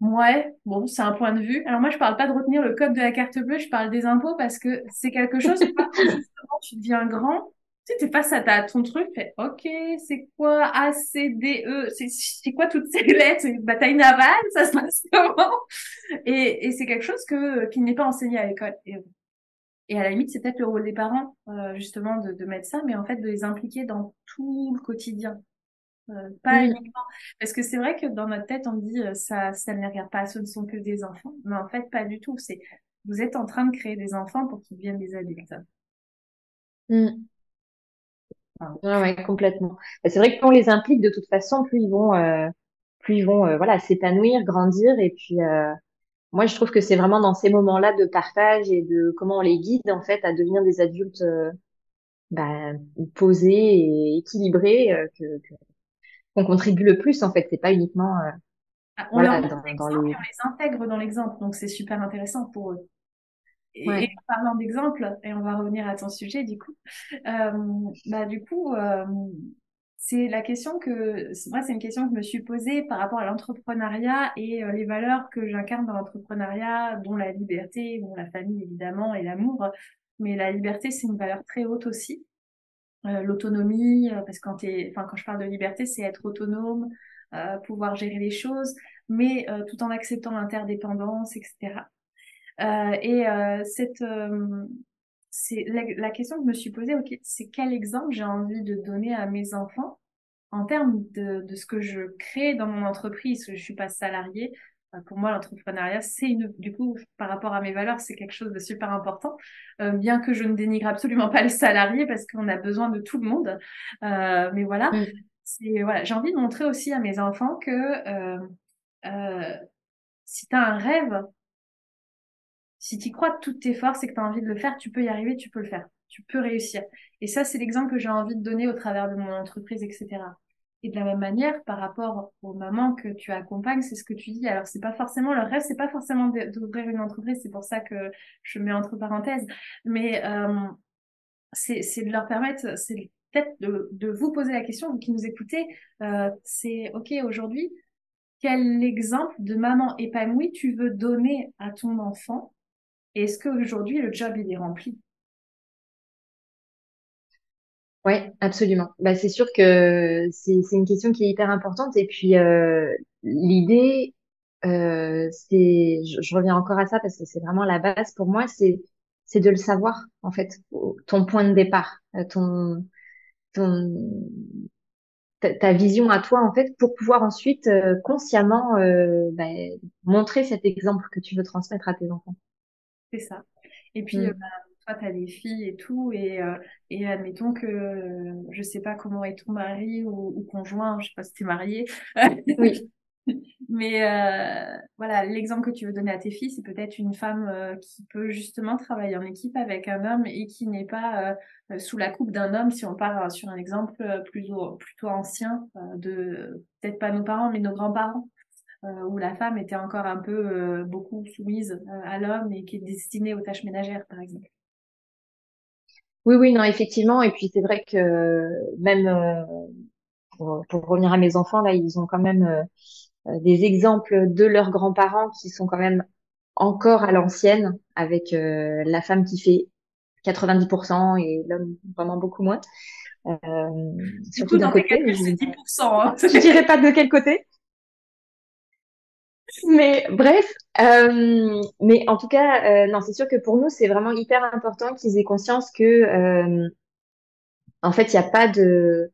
Speaker 1: Ouais, bon, c'est un point de vue. Alors moi, je parle pas de retenir le code de la carte bleue, je parle des impôts parce que c'est quelque chose, justement, tu deviens grand, tu sais, es face à ta, ton truc, tu fais, ok, c'est quoi A, C, D, E, c'est quoi toutes ces lettres? C'est une bataille navale, ça se passe comment? Et, et c'est quelque chose que, qui n'est pas enseigné à l'école. Et, Et à la limite, c'est peut-être le rôle des parents, euh, justement, de, de mettre ça, mais en fait, de les impliquer dans tout le quotidien. Euh, pas uniquement. Parce que c'est vrai que dans notre tête, on dit euh, ça, ça ne les regarde pas, ce ne sont que des enfants. Mais en fait, pas du tout. C'est vous êtes en train de créer des enfants pour qu'ils deviennent des adultes.
Speaker 2: Mm. ouais, complètement. C'est vrai que plus on les implique, de toute façon, plus ils vont, euh, plus ils vont, voilà, s'épanouir, grandir. Et puis, moi, je trouve que c'est vraiment dans ces moments-là de partage et de comment on les guide en fait à devenir des adultes bah, posés et équilibrés que, qu'on contribue le plus en fait. C'est pas uniquement
Speaker 1: ah, on, leur dans, on les intègre dans l'exemple, donc c'est super intéressant pour eux. Et, en parlant d'exemple, et on va revenir à ton sujet du coup, euh, bah du coup, euh, c'est la question que moi c'est une question que je me suis posée par rapport à l'entrepreneuriat et euh, les valeurs que j'incarne dans l'entrepreneuriat, dont la liberté, dont la famille évidemment et l'amour, mais la liberté c'est une valeur très haute aussi. Euh, l'autonomie, euh, parce que quand quand je parle de liberté, c'est être autonome, pouvoir gérer les choses, mais tout en acceptant l'interdépendance, etc. Euh, et euh, cette, euh, c'est la, question que je me suis posée, ok, c'est quel exemple j'ai envie de donner à mes enfants en termes de, de ce que je crée dans mon entreprise. Je suis pas salariée. Pour moi, l'entrepreneuriat, c'est une, du coup, par rapport à mes valeurs, c'est quelque chose de super important. Euh, bien que je ne dénigre absolument pas les salariés parce qu'on a besoin de tout le monde. Euh, mais voilà, c'est voilà, j'ai envie de montrer aussi à mes enfants que euh, si tu as un rêve, si tu crois de toutes tes forces et que tu as envie de le faire, tu peux y arriver, tu peux le faire. Tu peux réussir. Et ça, c'est l'exemple que j'ai envie de donner au travers de mon entreprise, etc. Et de la même manière, par rapport aux mamans que tu accompagnes, c'est ce que tu dis. Alors, c'est pas forcément leur rêve, c'est pas forcément d'ouvrir une entreprise. C'est pour ça que je mets entre parenthèses. Mais euh, c'est de leur permettre, c'est peut-être de, de, vous poser la question, vous qui nous écoutez, euh, c'est ok aujourd'hui, quel exemple de maman épanouie tu veux donner à ton enfant? Est-ce qu'aujourd'hui, le job, il est rempli?
Speaker 2: Oui, absolument. Bah, c'est sûr que c'est une question qui est hyper importante. Et puis, euh, l'idée, euh, c'est, je, reviens encore à ça parce que c'est vraiment la base pour moi, c'est c'est de le savoir, en fait, ton point de départ, euh, ton, ton, ta, vision à toi, en fait, pour pouvoir ensuite consciemment bah, montrer cet exemple que tu veux transmettre à tes enfants.
Speaker 1: C'est ça. Et puis, euh, mmh. Toi, tu as des filles et tout, et, euh, et admettons que, euh, je sais pas comment est ton mari ou, ou conjoint, je sais pas si tu es marié. Oui. Mais euh, voilà, l'exemple que tu veux donner à tes filles, c'est peut-être une femme qui peut justement travailler en équipe avec un homme et qui n'est pas sous la coupe d'un homme, si on part sur un exemple plutôt, plutôt ancien, de peut-être pas nos parents, mais nos grands-parents. Euh, où la femme était encore un peu euh, beaucoup soumise euh, à l'homme et qui est destinée aux tâches ménagères, par exemple.
Speaker 2: Oui, oui, non, effectivement. Et puis c'est vrai que même pour, pour, revenir à mes enfants, là, ils ont quand même des exemples de leurs grands-parents qui sont quand même encore à l'ancienne, avec la femme qui fait 90% et l'homme vraiment beaucoup moins.
Speaker 1: Euh, surtout d'un côté. Je, 10%, hein.
Speaker 2: je dirais pas de quel côté mais bref, euh, mais en tout cas, euh, non, c'est sûr que pour nous, c'est vraiment hyper important qu'ils aient conscience que, euh, en fait, il n'y a pas de,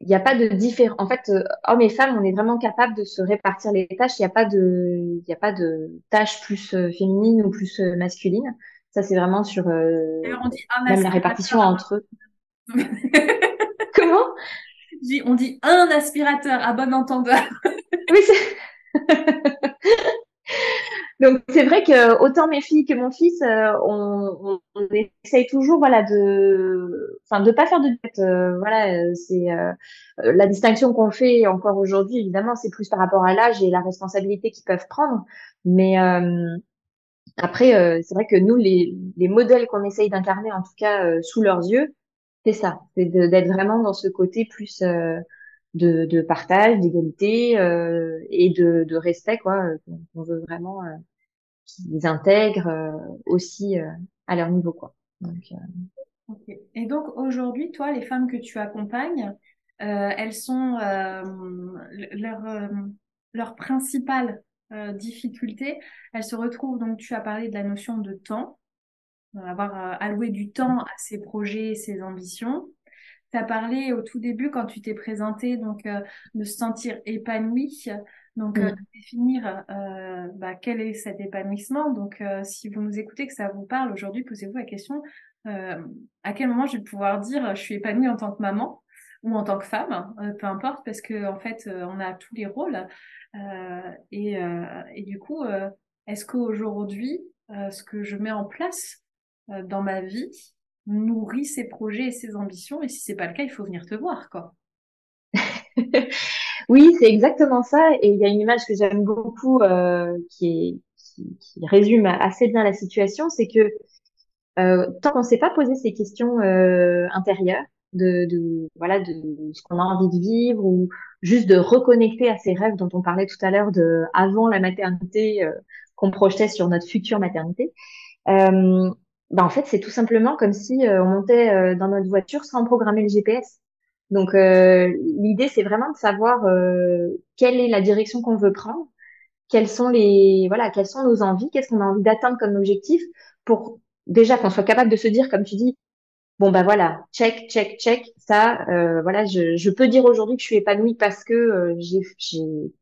Speaker 2: il n'y a pas de différence. En fait, hommes et femmes, on est vraiment capable de se répartir les tâches. Il n'y a pas de, il a pas de tâches plus féminines ou plus masculines. Ça, c'est vraiment sur
Speaker 1: on dit
Speaker 2: même la répartition entre eux. Comment?
Speaker 1: On dit un aspirateur à bon entendeur.
Speaker 2: oui, c'est Donc c'est vrai que autant mes filles que mon fils, euh, on, on, essaye toujours voilà de, enfin de pas faire de tête. Euh, voilà, euh, c'est la distinction qu'on fait encore aujourd'hui. Évidemment, c'est plus par rapport à l'âge et la responsabilité qu'ils peuvent prendre. Mais après, c'est vrai que nous, les, les modèles qu'on essaye d'incarner, en tout cas sous leurs yeux, c'est ça, c'est d'être vraiment dans ce côté plus de, de partage, d'égalité euh, et de, de, respect, quoi. Euh, on veut vraiment euh, qu'ils intègrent euh, aussi à leur niveau, quoi. Donc,
Speaker 1: Et donc aujourd'hui, toi, les femmes que tu accompagnes, elles sont leur leur principale difficulté. Elles se retrouvent donc, tu as parlé de la notion de temps. avoir alloué du temps à ses projets et ses ambitions. Tu as parlé au tout début, quand tu t'es présenté, donc de se sentir épanoui, donc de définir bah, quel est cet épanouissement. Donc si vous nous écoutez, que ça vous parle aujourd'hui, posez-vous la question à quel moment je vais pouvoir dire je suis épanouie en tant que maman ou en tant que femme, euh, peu importe, parce que en fait, euh, on a tous les rôles. Euh, et, et, du coup, est-ce qu'aujourd'hui, ce que je mets en place dans ma vie nourrit ses projets et ses ambitions Et si c'est pas le cas, il faut venir te voir, quoi.
Speaker 2: oui, c'est exactement ça. Et il y a une image que j'aime beaucoup qui, est, qui, résume assez bien la situation, c'est que tant qu'on ne s'est pas posé ces questions intérieures, de, de voilà de ce qu'on a envie de vivre ou juste de reconnecter à ces rêves dont on parlait tout à l'heure de avant la maternité euh, qu'on projetait sur notre future maternité. Euh, bah en fait c'est tout simplement comme si euh, on montait euh, dans notre voiture sans programmer le GPS. Donc l'idée c'est vraiment de savoir quelle est la direction qu'on veut prendre, quelles sont les voilà quelles sont nos envies, qu'est-ce qu'on a envie d'atteindre comme objectif pour déjà qu'on soit capable de se dire comme tu dis bon bah voilà, check, check, check, ça, euh, voilà, je, je, peux dire aujourd'hui que je suis épanouie parce que euh, j'ai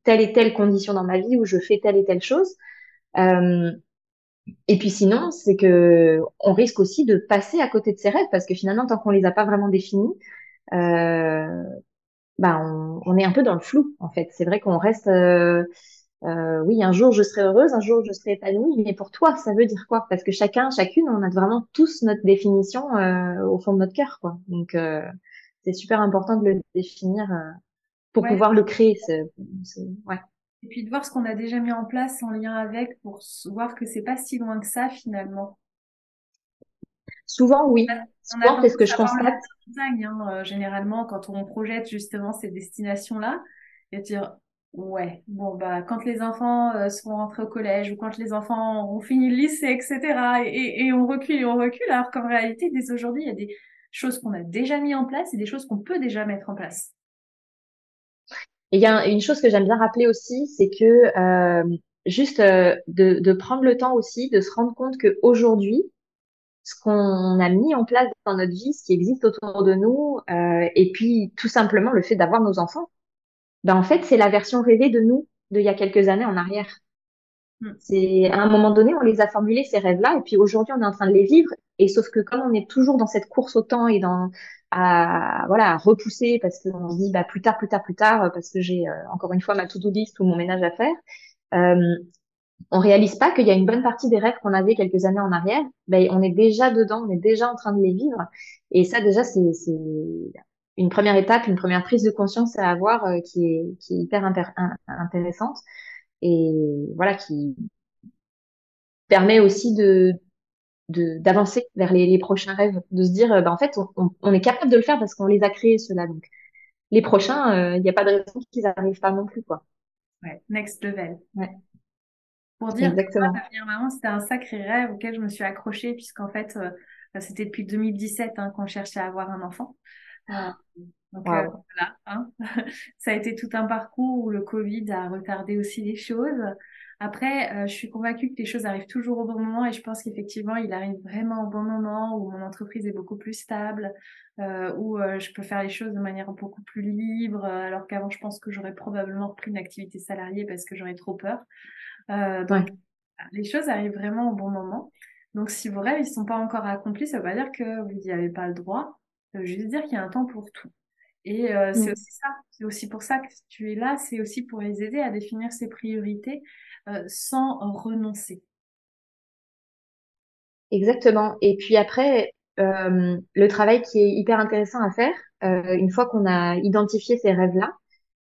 Speaker 2: telle et telle condition dans ma vie où je fais telle et telle chose. Et puis sinon, c'est que on risque aussi de passer à côté de ses rêves parce que finalement, tant qu'on les a pas vraiment définis, euh, bah on, on, est un peu dans le flou en fait. C'est vrai qu'on reste euh, euh, oui, un jour je serai heureuse, un jour je serai épanouie, mais pour toi, ça veut dire quoi? Parce que chacun, chacune, on a vraiment tous notre définition euh, au fond de notre cœur, quoi. Donc, euh, c'est super important de le définir euh, pour pouvoir le créer. Ce, ouais.
Speaker 1: Et puis de voir ce qu'on a déjà mis en place en lien avec pour voir que c'est pas si loin que ça finalement.
Speaker 2: Souvent, oui. Souvent, c'est ce que je constate.
Speaker 1: Hein, euh, généralement, quand on projette justement ces destinations-là, et dire Ouais, bon bah quand les enfants euh, seront rentrés au collège ou quand les enfants ont fini le lycée, etc. Et, et on recule et on recule, alors qu'en réalité, dès aujourd'hui, il y a des choses qu'on a déjà mis en place et des choses qu'on peut déjà mettre en place.
Speaker 2: Et il y a une chose que j'aime bien rappeler aussi, c'est que euh, juste euh, de, de prendre le temps aussi de se rendre compte que aujourd'hui, ce qu'on a mis en place dans notre vie, ce qui existe autour de nous, euh, et puis tout simplement le fait d'avoir nos enfants ben en fait, c'est la version rêvée de nous d'il y a quelques années en arrière. Hmm. C'est à un moment donné, on les a formulés ces rêves-là, et puis aujourd'hui, on est en train de les vivre. Et sauf que comme on est toujours dans cette course au temps et dans à voilà à repousser parce qu'on se dit bah plus tard, plus tard, plus tard, parce que j'ai euh, encore une fois ma to-do list ou mon ménage à faire. Euh, on réalise pas qu'il y a une bonne partie des rêves qu'on avait quelques années en arrière, ben on est déjà dedans, on est déjà en train de les vivre. Et ça déjà c'est une première étape, une première prise de conscience à avoir euh, qui, est, qui est hyper intéressante et voilà qui permet aussi de d'avancer vers les, les, prochains rêves, de se dire bah, en fait on, on, est capable de le faire parce qu'on les a créés ceux-là donc les prochains euh, il n'y a pas de raison qu'ils n'arrivent pas non plus quoi.
Speaker 1: Ouais, next level. Ouais. Pour dire Exactement. devenir maman, c'était un sacré rêve auquel je me suis accrochée puisqu'en fait euh, c'était depuis 2017 hein, qu'on cherchait à avoir un enfant. Donc euh, voilà, hein. ça a été tout un parcours où le Covid a retardé aussi les choses. Après, euh, je suis convaincue que les choses arrivent toujours au bon moment et je pense qu'effectivement, il arrive vraiment au bon moment où mon entreprise est beaucoup plus stable, euh, où euh, je peux faire les choses de manière beaucoup plus libre, alors qu'avant, je pense que j'aurais probablement repris une activité salariée parce que j'aurais trop peur. donc, les choses arrivent vraiment au bon moment. Donc, si vos rêves ne sont pas encore accomplis, ça veut pas dire que vous n'y avez pas le droit. Ça veut juste dire qu'il y a un temps pour tout. Et euh, c'est aussi ça, c'est aussi pour ça que tu es là, c'est aussi pour les aider à définir ses priorités euh, sans renoncer.
Speaker 2: Exactement. Et puis après, euh, le travail qui est hyper intéressant à faire, euh, une fois qu'on a identifié ces rêves-là,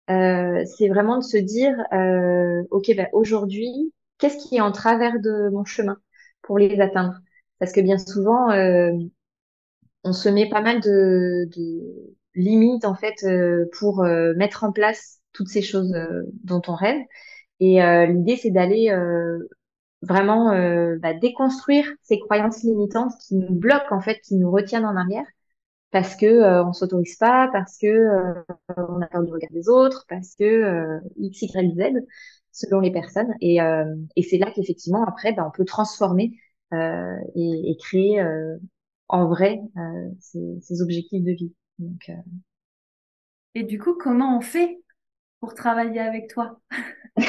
Speaker 2: c'est vraiment de se dire, ok, ben aujourd'hui, qu'est-ce qui est en travers de mon chemin pour les atteindre? Parce que bien souvent, on se met pas mal de, de limites en fait pour mettre en place toutes ces choses dont on rêve. Et l'idée, c'est d'aller vraiment bah, déconstruire ces croyances limitantes qui nous bloquent en fait, qui nous retiennent en arrière, parce que on s'autorise pas, parce que on a peur du regard des autres, parce que x, y, z selon les personnes. Et, et c'est là qu'effectivement après, bah, on peut transformer et, et, créer en vrai ces, ces, objectifs de vie. Donc,
Speaker 1: et du coup, comment on fait pour travailler avec toi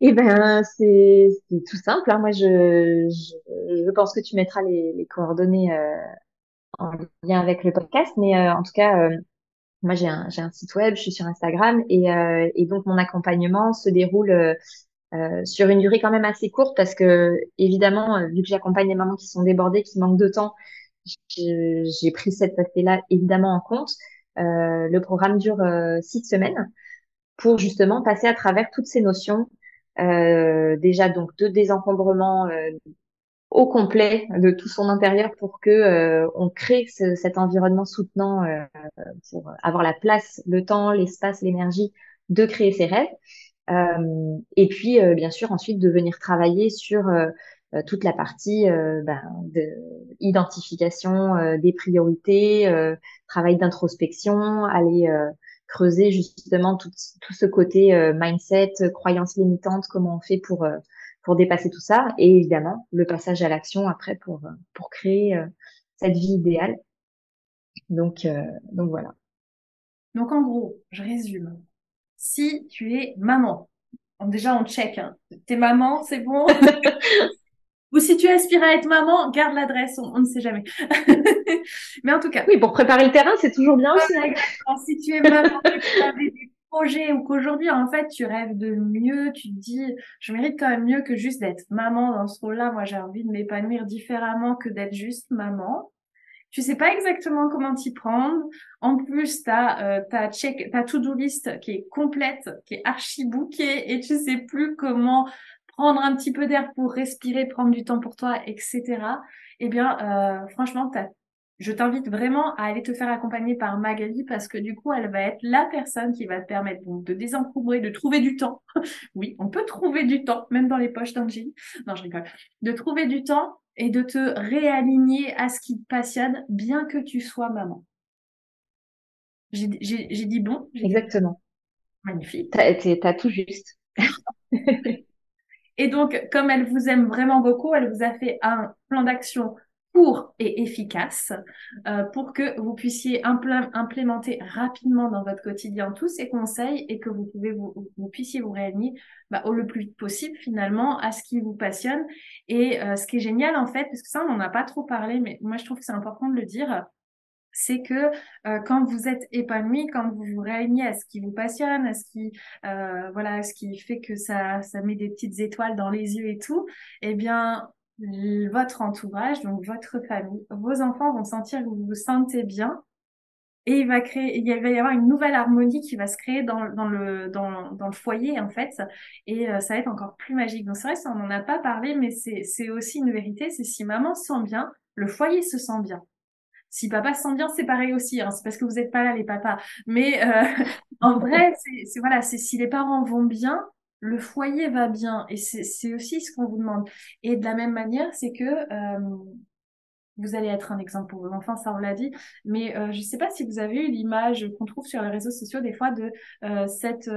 Speaker 2: Eh ben, c'est tout simple. Hein. Moi, je, je, je, pense que tu mettras les, les coordonnées euh, en lien avec le podcast, mais euh, en tout cas, euh, moi, j'ai un, un site web, je suis sur Instagram, et, euh, et donc mon accompagnement se déroule sur une durée quand même assez courte parce que, évidemment, vu que j'accompagne des mamans qui sont débordées, qui manquent de temps, j'ai pris cet aspect-là évidemment en compte. Le programme dure six semaines pour justement passer à travers toutes ces notions euh, déjà donc de désencombrement euh, au complet de tout son intérieur pour que euh, on crée cet environnement soutenant pour avoir la place, le temps, l'espace, l'énergie de créer ses rêves. et puis bien sûr ensuite de venir travailler sur toute la partie ben, de identification des priorités, travail d'introspection, aller creuser justement tout, tout ce côté euh, mindset, croyances limitantes, comment on fait pour euh, pour dépasser tout ça, et évidemment le passage à l'action après pour euh, pour créer cette vie idéale. Donc donc voilà.
Speaker 1: Donc en gros, je résume. Si tu es maman, déjà on check, hein. t'es maman, c'est bon? Ou si tu aspires à être maman, garde l'adresse, on, ne sait jamais. Mais en tout cas.
Speaker 2: Oui, pour préparer le terrain, c'est toujours bien aussi.
Speaker 1: si tu es maman, tu as des projets ou qu'aujourd'hui, en fait, tu rêves de mieux, tu te dis, je mérite quand même mieux que juste d'être maman dans ce rôle-là. Moi, j'ai envie de m'épanouir différemment que d'être juste maman. Tu sais pas exactement comment t'y prendre. En plus, t'as euh, ta check, ta to-do list qui est complète, qui est archi bookée et tu sais plus comment prendre un petit peu d'air pour respirer, prendre du temps pour toi, etc. Eh bien, euh, franchement, je t'invite vraiment à aller te faire accompagner par Magali parce que du coup, elle va être la personne qui va te permettre de désencombrer, de trouver du temps. oui, on peut trouver du temps, même dans les poches d'un jean. Non, je rigole. De trouver du temps et de te réaligner à ce qui te passionne, bien que tu sois maman. J'ai dit bon
Speaker 2: Exactement.
Speaker 1: Magnifique.
Speaker 2: T'as as tout juste.
Speaker 1: Et donc, comme elle vous aime vraiment beaucoup, elle vous a fait un plan d'action court et efficace euh, pour que vous puissiez implémenter rapidement dans votre quotidien tous ces conseils et que vous pouvez vous, puissiez vous réunir bah, au le plus vite possible finalement à ce qui vous passionne. Et euh, ce qui est génial en fait parce que ça on n'en a pas trop parlé mais moi je trouve que c'est important de le dire c'est que euh, quand vous êtes épanoui, quand vous vous réunissez à ce qui vous passionne, à ce qui euh, voilà, ce qui fait que ça ça met des petites étoiles dans les yeux et tout, eh bien votre entourage, donc votre famille, vos enfants vont sentir que vous vous sentez bien et il va créer, il va y avoir une nouvelle harmonie qui va se créer dans, dans le dans le foyer en fait, et euh, ça va être encore plus magique. Donc c'est vrai, ça on n'en a pas parlé, mais c'est c'est aussi une vérité, c'est si maman se sent bien, le foyer se sent bien. Si papa se sent bien, c'est pareil aussi. Hein. C'est parce que vous n'êtes pas là, les papas. Mais euh, en vrai, c'est voilà, c'est si les parents vont bien, le foyer va bien. Et c'est aussi ce qu'on vous demande. Et de la même manière, c'est que euh, vous allez être un exemple pour vos enfants, ça on l'a dit. Mais euh, je ne sais pas si vous avez eu l'image qu'on trouve sur les réseaux sociaux des fois de cette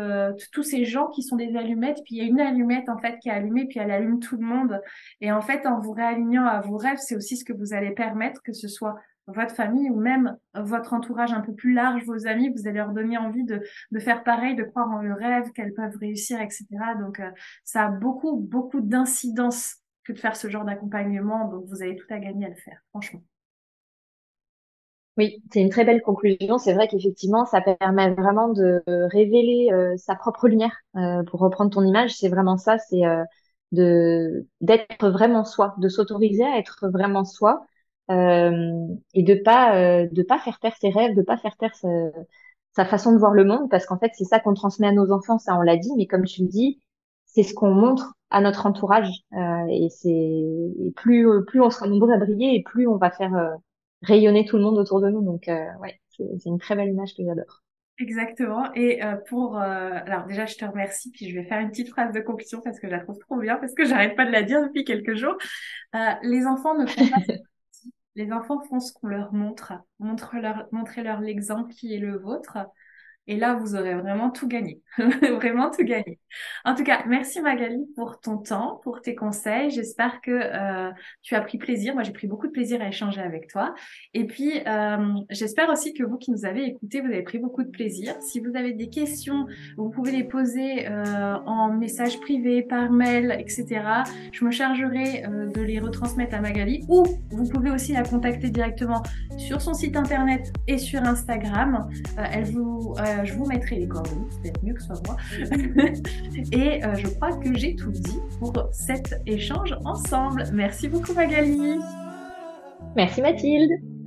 Speaker 1: tous ces gens qui sont des allumettes, puis il y a une allumette en fait qui est allumée, puis elle allume tout le monde. Et en fait, en vous réalignant à vos rêves, c'est aussi ce que vous allez permettre que ce soit votre famille ou même votre entourage un peu plus large, vos amis, vous allez leur donner envie de, de faire pareil, de croire en le rêve, qu'elles peuvent réussir, etc. Donc, euh, ça a beaucoup, beaucoup d'incidence que de faire ce genre d'accompagnement. Donc, vous avez tout à gagner à le faire, franchement.
Speaker 2: Oui, c'est une très belle conclusion. C'est vrai qu'effectivement, ça permet vraiment de révéler euh, sa propre lumière. Euh, pour reprendre ton image, c'est vraiment ça, c'est d'être vraiment soi, de s'autoriser à être vraiment soi, euh, et de pas euh, de pas faire taire ses rêves, de pas faire taire sa, façon de voir le monde, parce qu'en fait c'est ça qu'on transmet à nos enfants, ça on l'a dit, mais comme tu le dis, c'est ce qu'on montre à notre entourage, euh, et c'est plus plus on sera nombreux à briller, et plus on va faire rayonner tout le monde autour de nous. Donc ouais, c'est une très belle image que j'adore.
Speaker 1: Exactement. Et pour alors déjà je te remercie puis je vais faire une petite phrase de conclusion parce que je la trouve trop bien parce que j'arrête pas de la dire depuis quelques jours. les enfants ne font pas les enfants font ce qu'on leur montre, montre leur, montrez-leur l'exemple qui est le vôtre. Et là, vous aurez vraiment tout gagné. vraiment tout gagné. En tout cas, merci Magali pour ton temps, pour tes conseils. J'espère que euh, tu as pris plaisir. Moi, j'ai pris beaucoup de plaisir à échanger avec toi. Et puis, euh, j'espère aussi que vous qui nous avez écoutés, vous avez pris beaucoup de plaisir. Si vous avez des questions, vous pouvez les poser euh, en message privé, par mail, etc. Je me chargerai de les retransmettre à Magali ou vous pouvez aussi la contacter directement sur son site internet et sur Instagram. elle vous, je vous mettrai les coordonnées, c'est peut-être mieux que ce soit moi. et je crois que j'ai tout dit pour cet échange ensemble. Merci beaucoup Magali.
Speaker 2: Merci Mathilde.